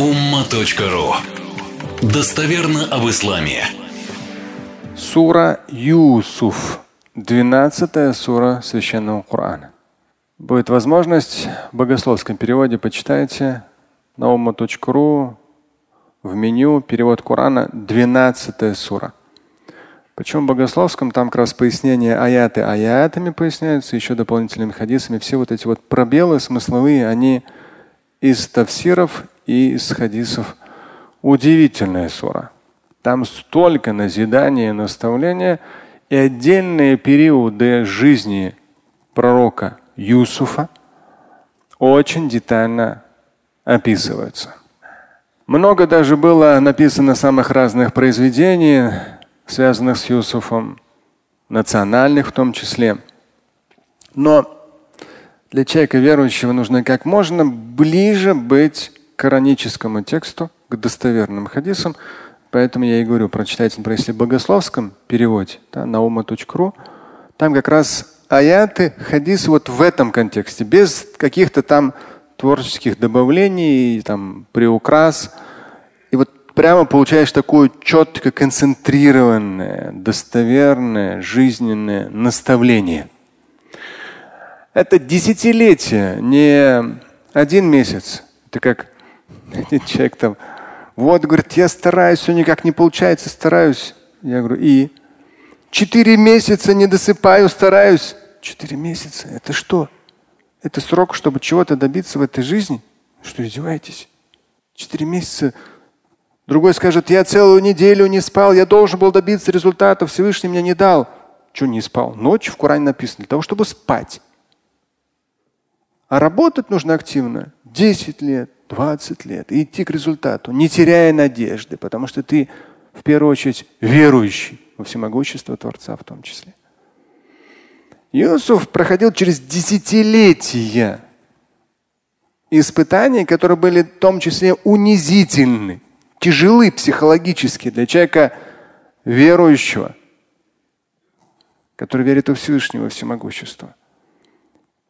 umma.ru Достоверно об исламе. Сура Юсуф. 12 сура Священного Корана. Будет возможность в богословском переводе почитайте на umma.ru в меню перевод Корана 12 сура. Почему в богословском там как раз пояснение аяты аятами поясняются, еще дополнительными хадисами. Все вот эти вот пробелы смысловые, они из тавсиров и из хадисов. Удивительная сура. Там столько назидания наставления и отдельные периоды жизни пророка Юсуфа очень детально описываются. Много даже было написано самых разных произведений, связанных с Юсуфом, национальных в том числе. Но для человека верующего нужно как можно ближе быть кораническому тексту, к достоверным хадисам. Поэтому я и говорю, прочитайте, например, если в богословском переводе да, ума.ру, там как раз аяты, хадисы вот в этом контексте, без каких-то там творческих добавлений, там, приукрас. И вот прямо получаешь такое четко концентрированное, достоверное, жизненное наставление. Это десятилетие, не один месяц. Это как один человек там, вот, говорит, я стараюсь, все никак не получается, стараюсь. Я говорю, и? Четыре месяца не досыпаю, стараюсь. Четыре месяца. Это что? Это срок, чтобы чего-то добиться в этой жизни? Что, издеваетесь? Четыре месяца. Другой скажет, я целую неделю не спал, я должен был добиться результата, Всевышний мне не дал. Что не спал? Ночь в Коране написано для того, чтобы спать. А работать нужно активно. 10 лет, 20 лет. И идти к результату, не теряя надежды, потому что ты в первую очередь верующий во всемогущество Творца в том числе. Иосиф проходил через десятилетия испытаний, которые были в том числе унизительны, тяжелы психологически для человека верующего, который верит во Всевышнего всемогущество.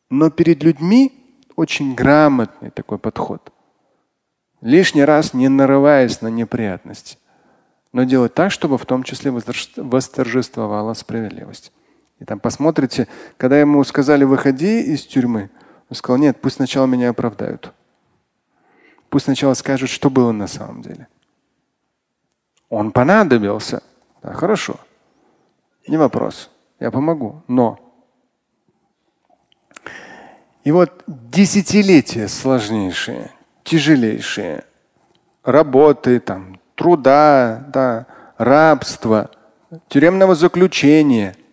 Но перед людьми очень грамотный такой подход. Лишний раз не нарываясь на неприятности, но делать так, чтобы в том числе восторжествовала справедливость. И там посмотрите, когда ему сказали, выходи из тюрьмы, он сказал, нет, пусть сначала меня оправдают. Пусть сначала скажут, что было на самом деле. Он понадобился. Да, хорошо. Не вопрос. Я помогу. Но. И вот десятилетия сложнейшие, тяжелейшие, работы, там, труда, да, рабства, тюремного заключения –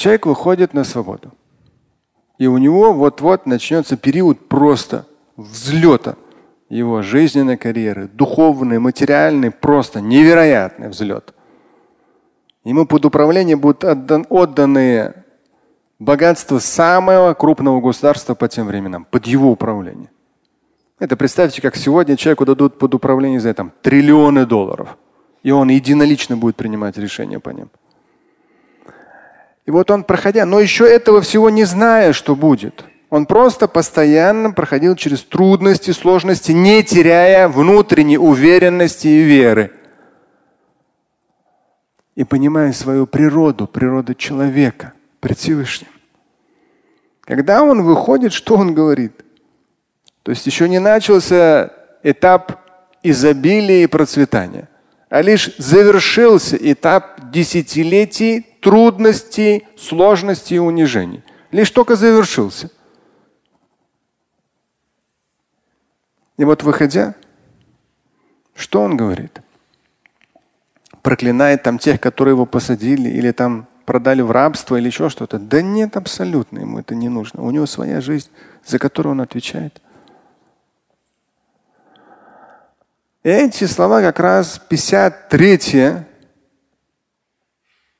Человек выходит на свободу. И у него вот-вот начнется период просто взлета его жизненной карьеры, духовный, материальный, просто невероятный взлет. Ему под управление будут отдан, отданы богатства самого крупного государства по тем временам, под его управление. Это представьте, как сегодня человеку дадут под управление за это триллионы долларов. И он единолично будет принимать решения по ним. И вот он проходя, но еще этого всего не зная, что будет. Он просто постоянно проходил через трудности, сложности, не теряя внутренней уверенности и веры. И понимая свою природу, природу человека пред Всевышним. Когда он выходит, что он говорит? То есть еще не начался этап изобилия и процветания, а лишь завершился этап десятилетий трудностей, сложностей и унижений. Лишь только завершился. И вот выходя, что он говорит? Проклинает там тех, которые его посадили или там продали в рабство или еще что-то. Да нет, абсолютно ему это не нужно. У него своя жизнь, за которую он отвечает. Эти слова как раз 53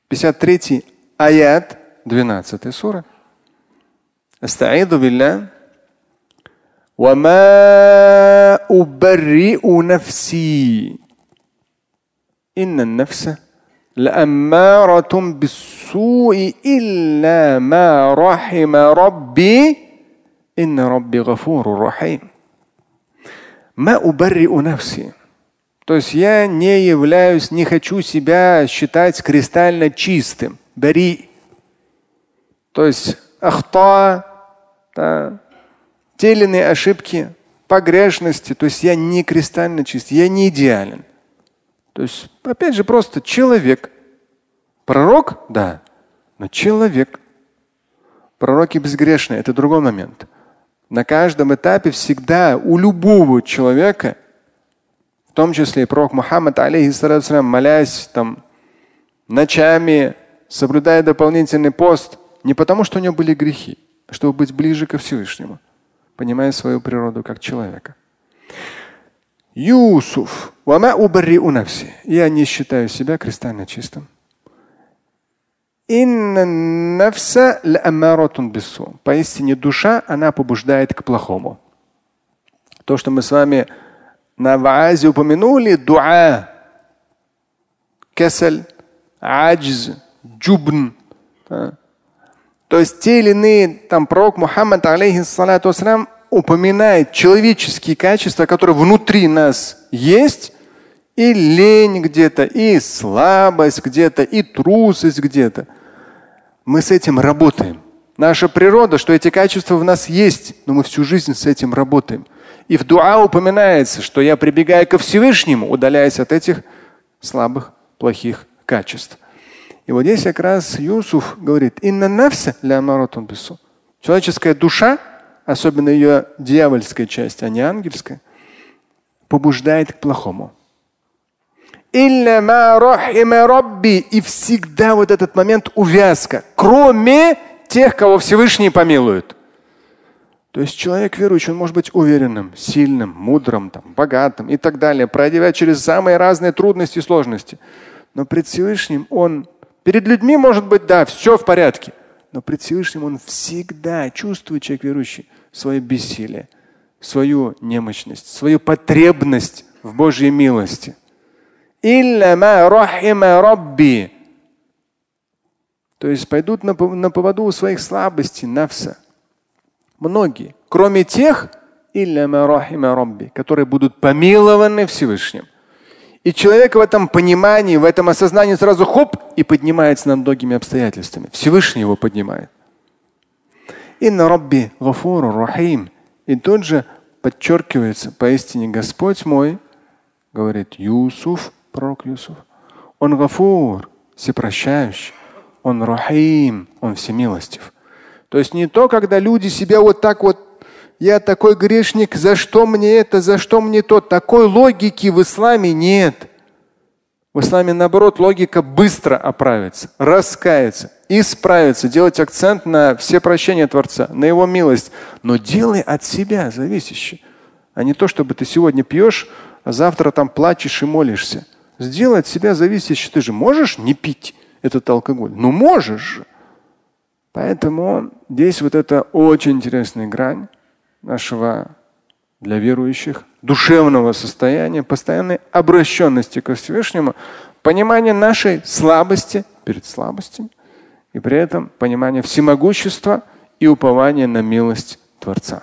53 аят 12 сура. أستعيذ بالله وما أبرئ نفسي إن النفس لأمارة بالسوء إلا ما رحم ربي إن ربي غفور رحيم То есть я не являюсь, не хочу себя считать кристально чистым. Бари. То есть ахта, да, те ошибки, погрешности. То есть я не кристально чист, я не идеален. То есть, опять же, просто человек. Пророк, да, но человек. Пророки безгрешные, это другой момент. На каждом этапе всегда у любого человека в том числе и пророк Мухаммад, алейхиссалам, молясь там ночами, соблюдая дополнительный пост, не потому, что у него были грехи, а чтобы быть ближе ко Всевышнему, понимая свою природу как человека. Юсуф. Я не считаю себя кристально чистым. Поистине душа, она побуждает к плохому. То, что мы с вами на ваазе упомянули дуа, кесель, аджз, джубн. То есть те или иные, там пророк Мухаммад, алейхиссалату упоминает человеческие качества, которые внутри нас есть, и лень где-то, и слабость где-то, и трусость где-то. Мы с этим работаем. Наша природа, что эти качества в нас есть, но мы всю жизнь с этим работаем. И в дуа упоминается, что я прибегаю ко Всевышнему, удаляясь от этих слабых, плохих качеств. И вот здесь как раз Юсуф говорит, инна нафса Человеческая душа, особенно ее дьявольская часть, а не ангельская, побуждает к плохому. И всегда вот этот момент увязка, кроме тех, кого Всевышний помилует. То есть человек верующий, он может быть уверенным, сильным, мудрым, там, богатым и так далее, пройдя через самые разные трудности и сложности. Но пред Всевышним он, перед людьми может быть, да, все в порядке. Но пред Всевышним он всегда чувствует, человек верующий, свое бессилие, свою немощность, свою потребность в Божьей милости. То есть пойдут на, на поводу у своих слабостей, навса. Многие, кроме тех, которые будут помилованы Всевышним. И человек в этом понимании, в этом осознании сразу хоп и поднимается над многими обстоятельствами. Всевышний его поднимает. Инна Рабби Гафур Рахим. И тут же подчеркивается, поистине Господь мой, говорит Юсуф, пророк Юсуф, он Гафур, всепрощающий, он Рахим, он всемилостив. То есть не то, когда люди себя вот так вот, я такой грешник, за что мне это, за что мне то. Такой логики в исламе нет. В исламе наоборот логика быстро оправится, раскается, исправится, делать акцент на все прощения Творца, на его милость. Но делай от себя зависящее, а не то, чтобы ты сегодня пьешь, а завтра там плачешь и молишься. Сделай от себя зависящее. Ты же можешь не пить этот алкоголь? Ну можешь же. Поэтому здесь вот это очень интересная грань нашего для верующих душевного состояния, постоянной обращенности к Всевышнему, понимание нашей слабости перед слабостями и при этом понимание всемогущества и упование на милость Творца.